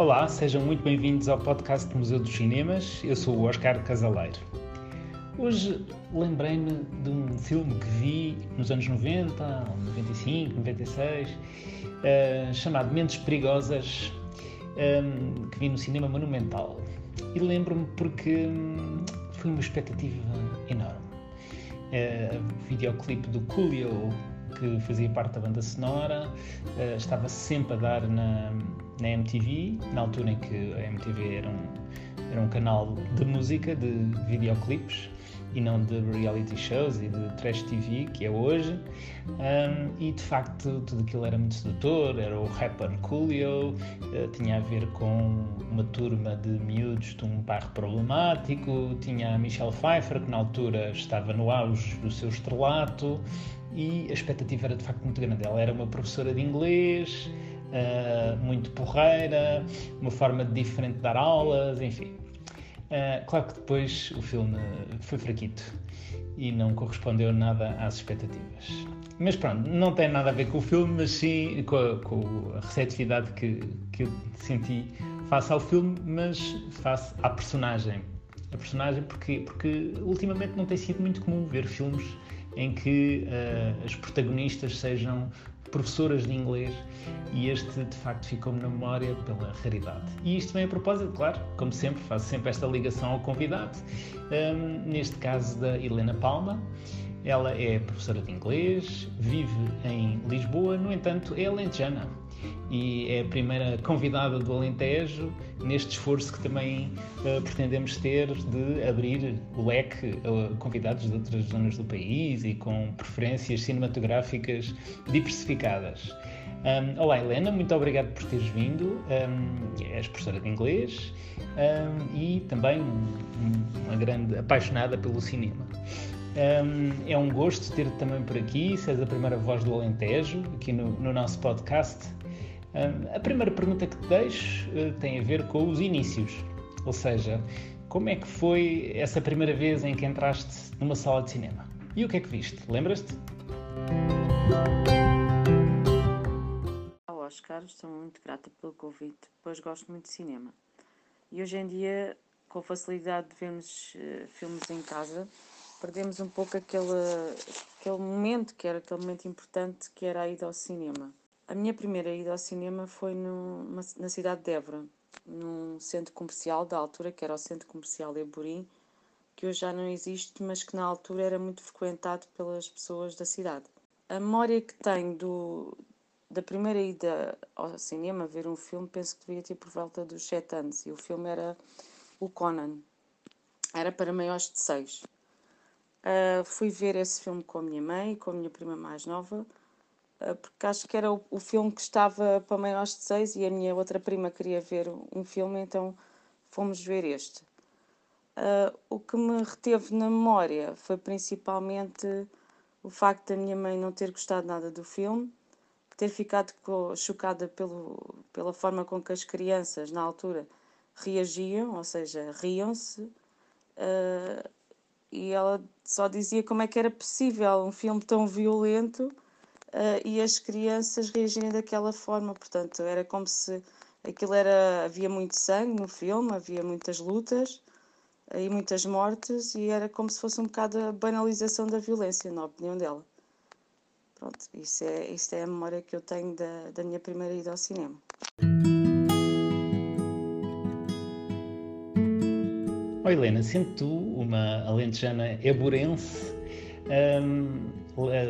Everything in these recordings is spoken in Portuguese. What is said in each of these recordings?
Olá, sejam muito bem-vindos ao podcast do Museu dos Cinemas. Eu sou o Oscar Casaleiro. Hoje lembrei-me de um filme que vi nos anos 90, 95, 96, uh, chamado Mentes Perigosas, um, que vi no Cinema Monumental. E lembro-me porque um, foi uma expectativa enorme. Uh, videoclipe do Coolio, que fazia parte da banda sonora, uh, estava sempre a dar na, na MTV, na altura em que a MTV era um, era um canal de música, de videoclipes e não de reality shows e de trash TV, que é hoje. Um, e de facto tudo aquilo era muito sedutor, era o rapper Coolio, uh, tinha a ver com uma turma de miúdos de um bairro problemático, tinha a Michelle Pfeiffer, que na altura estava no auge do seu estrelato, e a expectativa era de facto muito grande. Ela era uma professora de inglês, uh, muito porreira, uma forma diferente de dar aulas, enfim. Uh, claro que depois o filme foi fraquito e não correspondeu nada às expectativas. Mas pronto, não tem nada a ver com o filme, mas sim com a, com a receptividade que, que eu senti face ao filme, mas face à personagem. A personagem, porque, porque ultimamente não tem sido muito comum ver filmes em que uh, as protagonistas sejam professoras de inglês e este de facto ficou-me na memória pela raridade. E isto vem a propósito, claro, como sempre, faço sempre esta ligação ao convidado, um, neste caso da Helena Palma. Ela é professora de inglês, vive em Lisboa, no entanto, é alentejana e é a primeira convidada do Alentejo neste esforço que também uh, pretendemos ter de abrir o leque a convidados de outras zonas do país e com preferências cinematográficas diversificadas. Um, olá Helena, muito obrigado por teres vindo. Um, és professora de inglês um, e também uma grande apaixonada pelo cinema. É um gosto ter-te também por aqui, se és a primeira voz do Alentejo, aqui no, no nosso podcast. Um, a primeira pergunta que te deixo uh, tem a ver com os inícios, ou seja, como é que foi essa primeira vez em que entraste numa sala de cinema? E o que é que viste? Lembras-te? Olá, Oscar, estou muito grata pelo convite, pois gosto muito de cinema. E hoje em dia, com a facilidade de vermos uh, filmes em casa, perdemos um pouco aquele, aquele momento que era aquele momento importante que era a ida ao cinema. A minha primeira ida ao cinema foi na cidade de Évora, num centro comercial da altura, que era o Centro Comercial Eborim, que hoje já não existe, mas que na altura era muito frequentado pelas pessoas da cidade. A memória que tenho do, da primeira ida ao cinema, ver um filme, penso que devia ter por volta dos 7 anos, e o filme era o Conan. Era para maiores de 6. Uh, fui ver esse filme com a minha mãe e com a minha prima mais nova, porque acho que era o, o, filme que estava para maiores de seis e a minha outra prima queria ver um filme, então fomos ver este. Uh, o que me reteve na memória foi principalmente o facto da minha mãe não ter gostado nada do filme, ter ficado chocada pelo, pela forma com que as crianças, na altura, reagiam, ou seja, riam-se. Uh, e ela só dizia como é que era possível um filme tão violento uh, e as crianças reagirem daquela forma. Portanto, era como se aquilo era. havia muito sangue no filme, havia muitas lutas uh, e muitas mortes, e era como se fosse um bocado a banalização da violência, na opinião dela. Pronto, isso é, isso é a memória que eu tenho da, da minha primeira ida ao cinema. Oh Helena, sendo tu uma alentejana eburense, hum,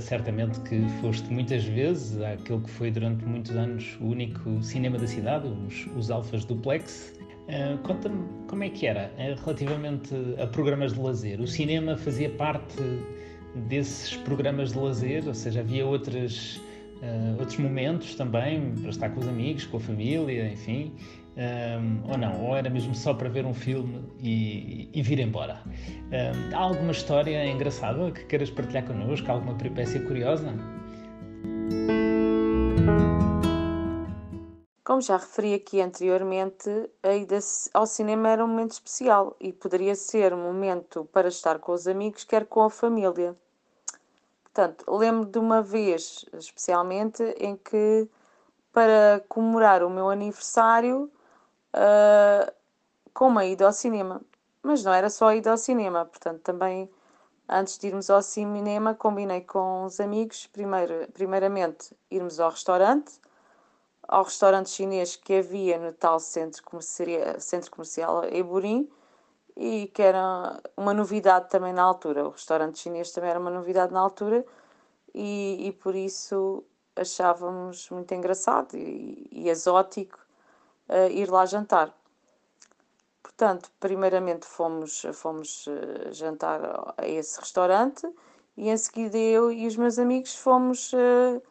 certamente que foste muitas vezes àquele que foi durante muitos anos o único cinema da cidade, os, os Alfas Duplex. Uh, Conta-me como é que era eh, relativamente a programas de lazer. O cinema fazia parte desses programas de lazer, ou seja, havia outras, uh, outros momentos também para estar com os amigos, com a família, enfim um, ou não, ou era mesmo só para ver um filme e, e vir embora. Um, há alguma história engraçada que queiras partilhar connosco? Alguma peripécia curiosa? Como já referi aqui anteriormente, a ida ao cinema era um momento especial e poderia ser um momento para estar com os amigos, quer com a família. Portanto, lembro de uma vez especialmente em que, para comemorar o meu aniversário, uh, com uma ida ao cinema. Mas não era só a ida ao cinema, portanto, também antes de irmos ao cinema, combinei com os amigos, primeiro, primeiramente, irmos ao restaurante, ao restaurante chinês que havia no tal centro comercial, centro comercial Eburim, e que era uma novidade também na altura. O restaurante chinês também era uma novidade na altura, e, e por isso achávamos muito engraçado e, e exótico uh, ir lá jantar. Portanto, primeiramente fomos, fomos uh, jantar a esse restaurante e em seguida eu e os meus amigos fomos uh,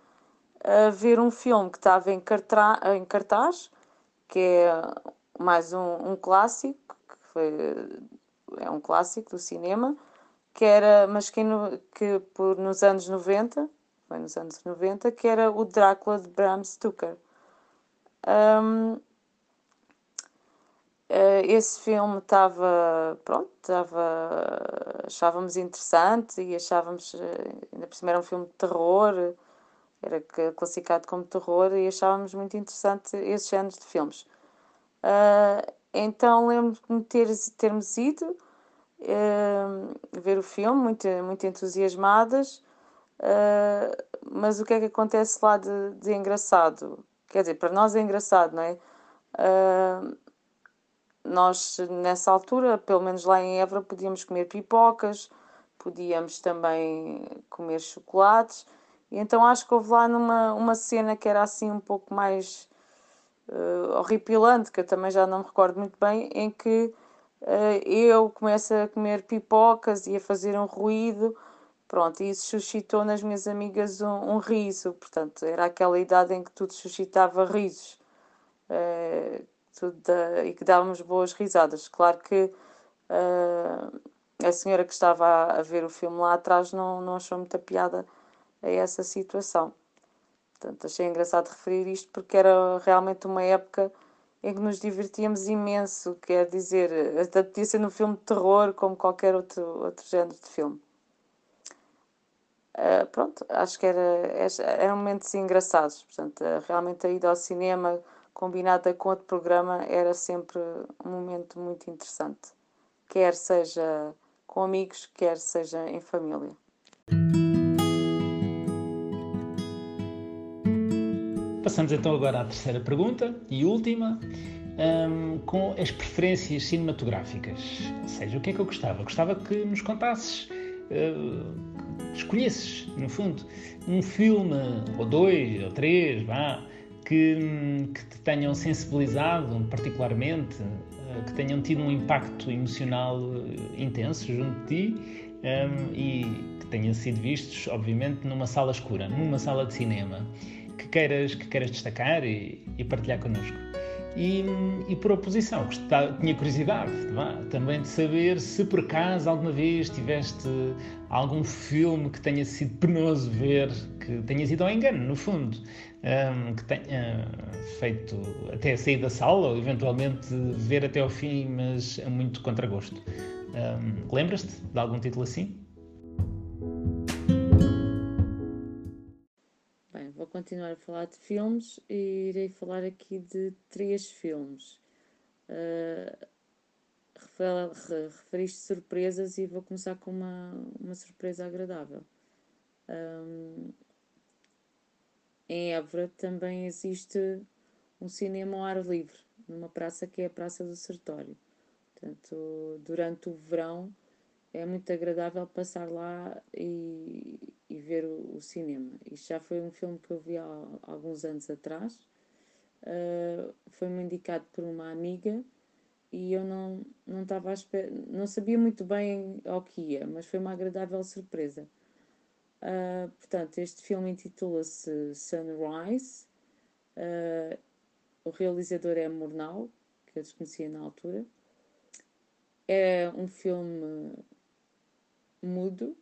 a ver um filme que estava em, cartra, em cartaz, que é mais um, um clássico, que foi, é um clássico do cinema, que era, mas que, no, que por, nos anos 90, foi nos anos 90, que era o Drácula de Bram Stoker. Um, eh, esse filme estava, pronto, estava, achávamos interessante e achávamos, eh, ainda por cima era um filme de terror, era classificado como terror e achávamos muito interessante esses géneros de filmes. Uh, então lembro-me de ter, termos ido uh, ver o filme, muito, muito entusiasmadas, uh, mas o que é que acontece lá de, de, engraçado? Quer dizer, para nós é engraçado, não é? Nós, nessa altura, pelo menos lá em Évora, podíamos comer pipocas, podíamos também comer chocolates, e então acho que houve lá numa, uma cena que era assim um pouco mais uh, horripilante, que eu também já não me recordo muito bem, em que uh, eu começo a comer pipocas e a fazer um ruído, pronto, e isso suscitou nas minhas amigas um, um riso, portanto, era aquela idade em que tudo suscitava risos. Uh, e que dávamos boas risadas. Claro que uh, a senhora que estava a, a, ver o filme lá atrás não, não achou muita piada a essa situação. Portanto, achei engraçado referir isto porque era realmente uma época em que nos divertíamos imenso, quer dizer, até podia ser no filme de terror como qualquer outro, outro género de filme. Uh, pronto, acho que era, eram momentos engraçados. Portanto, realmente a ida ao cinema combinada com outro programa, era sempre um momento muito interessante, quer seja com amigos, quer seja em família. Passamos então agora à terceira pergunta e última, um, com as preferências cinematográficas. Ou seja, o que é que eu gostava? Gostava que nos contasses, uh, escolhesses, no fundo, um filme, ou dois, ou três, vá, que, que te tenham sensibilizado particularmente, eh, que tenham tido um impacto emocional eh, intenso junto de ti um, e que tenham sido vistos, obviamente, numa sala escura, numa sala de cinema, que queiras, que queiras destacar e, e partilhar connosco. E, e, por oposição, tinha curiosidade também de saber se por acaso alguma vez tiveste algum filme que tenha sido penoso ver, que tenha sido ao engano, no fundo, um, que tenha feito até sair da sala ou eventualmente ver até ao fim, mas a muito contragosto. Um, Lembras-te de algum título assim? Bem, vou continuar a falar de filmes e irei falar aqui de três filmes. Uh, referiste surpresas e vou começar com uma, uma surpresa agradável. Um, em Évora também existe um cinema ao ar livre, numa praça que é a Praça do Sertório. Portanto, durante o verão é muito agradável passar lá e, e ver o, o, cinema. Isto já foi um filme que eu vi há, há alguns anos atrás. Uh, Foi-me indicado por uma amiga e eu não, não não sabia muito bem ao que ia, mas foi uma agradável surpresa. Uh, portanto, este filme intitula-se Sunrise. Uh, o realizador é Murnau, que eu desconhecia na altura. É um filme mudo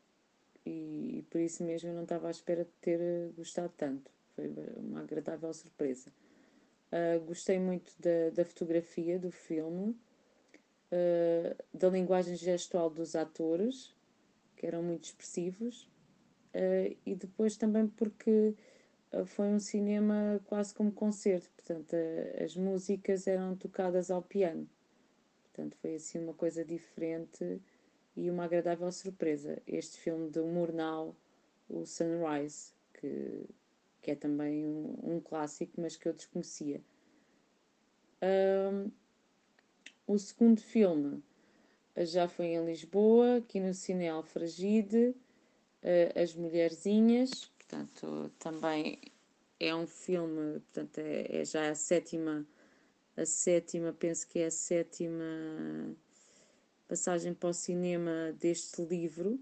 e, por isso mesmo eu não estava à espera de ter gostado tanto. Foi uma agradável surpresa. Uh, gostei muito da, da, fotografia do filme, da linguagem gestual dos atores, que eram muito expressivos uh, e depois também porque foi um cinema quase como concerto, portanto, as músicas eram tocadas ao piano. Portanto, foi assim uma coisa diferente e uma agradável surpresa. Este filme de Murnau, o Sunrise, que, que é também um, um clássico, mas que eu desconhecia. Um, o segundo filme já foi em Lisboa, aqui no Cine Alfragide, uh, As Mulherzinhas, portanto, também é um filme, portanto, é, é já a sétima, a sétima, penso que é a sétima passagem para o cinema deste livro,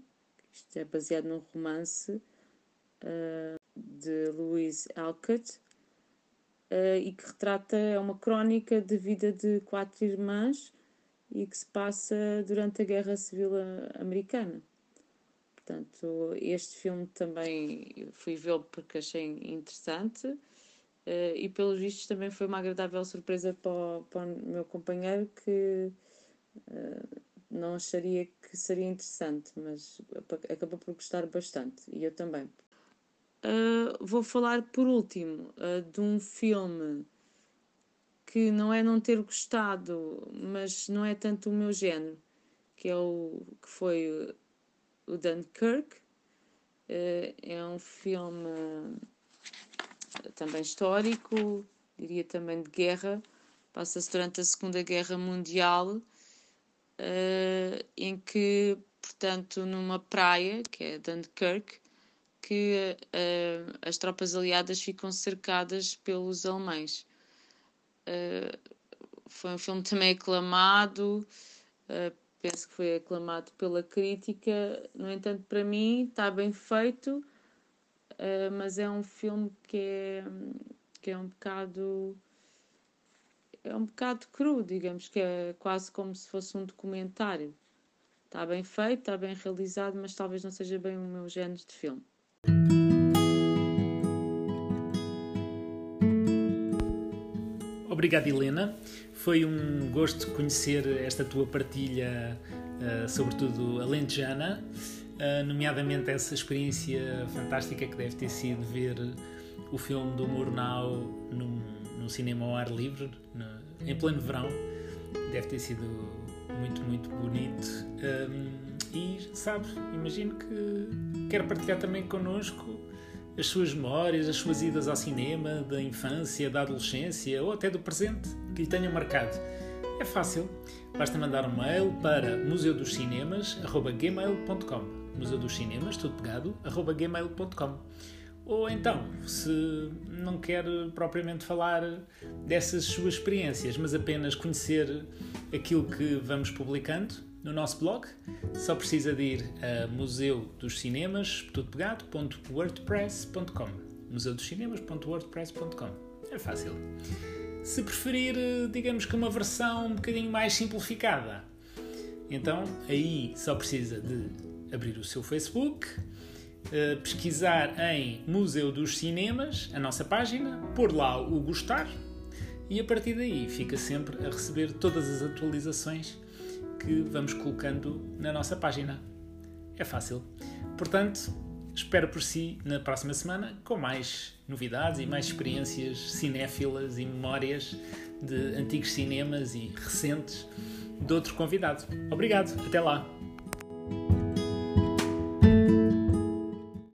isto é baseado num romance uh, de Louise Alcott, uh, e que retrata, é uma crónica de vida de quatro irmãs e que se passa durante a Guerra Civil Americana. Portanto, este filme também fui vê-lo porque achei interessante uh, e, pelos vistos, também foi uma agradável surpresa para o, para o meu companheiro que uh, não acharia que seria interessante, mas acabou por gostar bastante e eu também. Uh, vou falar por último de um filme que não é não ter gostado, mas não é tanto o meu género, que é o que foi o Dunkirk. Uh, é um filme também histórico, diria também de guerra. Passa-se durante a Segunda Guerra Mundial, uh, em que, portanto, numa praia, que é Dunkirk, que as tropas aliadas ficam cercadas pelos alemães. Foi um filme também aclamado, penso que foi aclamado pela crítica. No entanto, para mim está bem feito, uh, mas é um filme que é, que é um bocado é um bocado cru, digamos que é quase como se fosse um documentário. Está bem feito, está bem realizado, mas talvez não seja bem o meu género de filme. Obrigado, Helena. Foi um gosto conhecer esta tua partilha, uh, sobretudo alentejana, uh, nomeadamente essa experiência fantástica que deve ter sido ver o filme do Murnau num, num cinema ao ar livre, no, em pleno verão. Deve ter sido muito, muito bonito. Um, e, sabe, imagino que quer partilhar também connosco as suas memórias, as suas idas ao cinema, da infância, da adolescência ou até do presente que lhe tenham marcado. É fácil, basta mandar um mail para museudoscinemas.gmail.com Museu dos Cinemas, tudo pegado, gmail.com ou então, se não quer propriamente falar dessas suas experiências, mas apenas conhecer aquilo que vamos publicando, no nosso blog. Só precisa de ir a Museu dos Cinemas, tudo. Museu dos Cinemas.wordpress.com. É fácil. Se preferir, digamos que uma versão um bocadinho mais simplificada, então aí só precisa de abrir o seu Facebook, eh, pesquisar em Museu dos Cinemas, a nossa página, pôr lá o gostar e a partir daí fica sempre a receber todas as atualizações que vamos colocando na nossa página. É fácil. Portanto, espero por si na próxima semana com mais novidades e mais experiências cinéfilas e memórias de antigos cinemas e recentes de outro convidado. Obrigado, até lá!